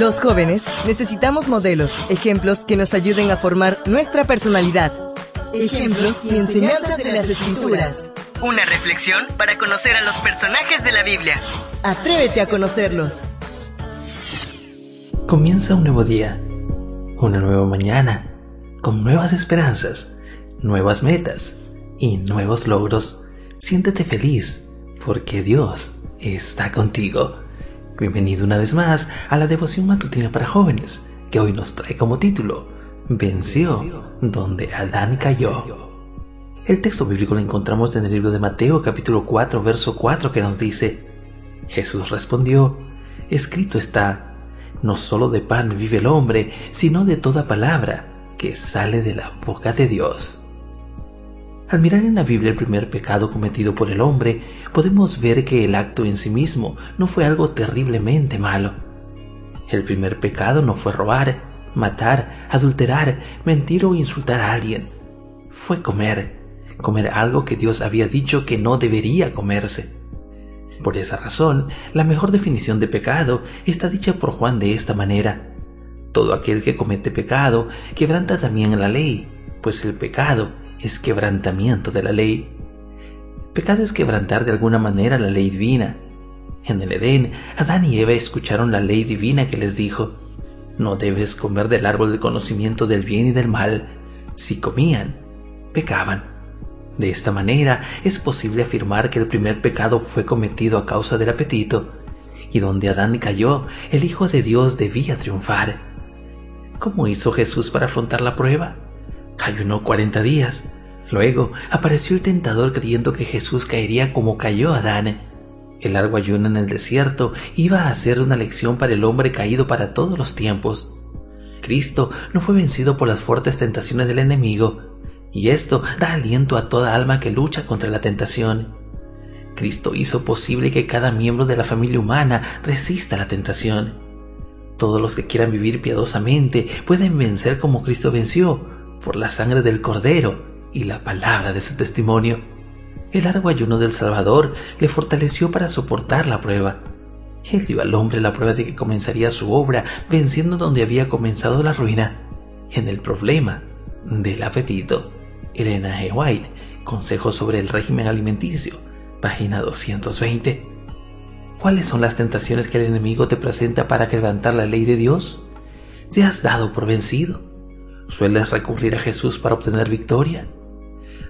Los jóvenes necesitamos modelos, ejemplos que nos ayuden a formar nuestra personalidad. Ejemplos y enseñanzas de las escrituras. Una reflexión para conocer a los personajes de la Biblia. Atrévete a conocerlos. Comienza un nuevo día, una nueva mañana, con nuevas esperanzas, nuevas metas y nuevos logros. Siéntete feliz, porque Dios está contigo. Bienvenido una vez más a la devoción matutina para jóvenes, que hoy nos trae como título Venció donde Adán cayó. El texto bíblico lo encontramos en el libro de Mateo capítulo 4 verso 4 que nos dice, Jesús respondió, escrito está, no solo de pan vive el hombre, sino de toda palabra que sale de la boca de Dios. Al mirar en la Biblia el primer pecado cometido por el hombre, podemos ver que el acto en sí mismo no fue algo terriblemente malo. El primer pecado no fue robar, matar, adulterar, mentir o insultar a alguien. Fue comer, comer algo que Dios había dicho que no debería comerse. Por esa razón, la mejor definición de pecado está dicha por Juan de esta manera. Todo aquel que comete pecado quebranta también la ley, pues el pecado es quebrantamiento de la ley. Pecado es quebrantar de alguna manera la ley divina. En el Edén, Adán y Eva escucharon la ley divina que les dijo, no debes comer del árbol del conocimiento del bien y del mal. Si comían, pecaban. De esta manera es posible afirmar que el primer pecado fue cometido a causa del apetito, y donde Adán cayó, el Hijo de Dios debía triunfar. ¿Cómo hizo Jesús para afrontar la prueba? Ayunó cuarenta días. Luego apareció el tentador creyendo que Jesús caería como cayó Adán. El largo ayuno en el desierto iba a ser una lección para el hombre caído para todos los tiempos. Cristo no fue vencido por las fuertes tentaciones del enemigo, y esto da aliento a toda alma que lucha contra la tentación. Cristo hizo posible que cada miembro de la familia humana resista la tentación. Todos los que quieran vivir piadosamente pueden vencer como Cristo venció, por la sangre del Cordero y la palabra de su testimonio. El largo ayuno del Salvador le fortaleció para soportar la prueba. Él dio al hombre la prueba de que comenzaría su obra venciendo donde había comenzado la ruina, en el problema del apetito. Elena G. White, Consejo sobre el régimen alimenticio, página 220. ¿Cuáles son las tentaciones que el enemigo te presenta para quebrantar la ley de Dios? ¿Te has dado por vencido? ¿Sueles recurrir a Jesús para obtener victoria?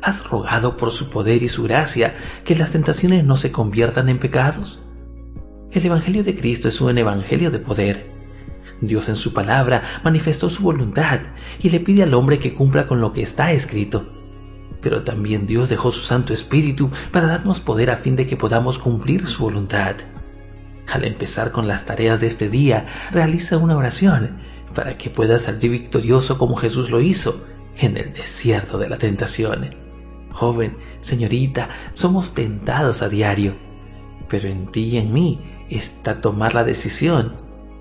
¿Has rogado por su poder y su gracia que las tentaciones no se conviertan en pecados? El Evangelio de Cristo es un Evangelio de poder. Dios en su palabra manifestó su voluntad y le pide al hombre que cumpla con lo que está escrito. Pero también Dios dejó su Santo Espíritu para darnos poder a fin de que podamos cumplir su voluntad. Al empezar con las tareas de este día, realiza una oración para que puedas salir victorioso como Jesús lo hizo en el desierto de la tentación. Joven, señorita, somos tentados a diario, pero en ti y en mí está tomar la decisión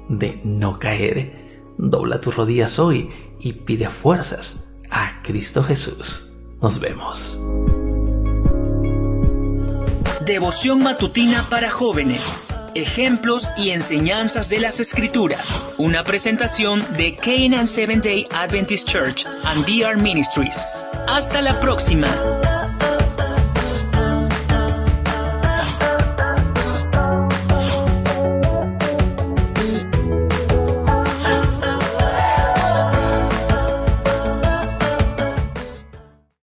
de no caer. Dobla tus rodillas hoy y pide fuerzas a Cristo Jesús. Nos vemos. Devoción matutina para jóvenes ejemplos y enseñanzas de las Escrituras. Una presentación de Canaan Seventh Day Adventist Church and DR Ministries. Hasta la próxima.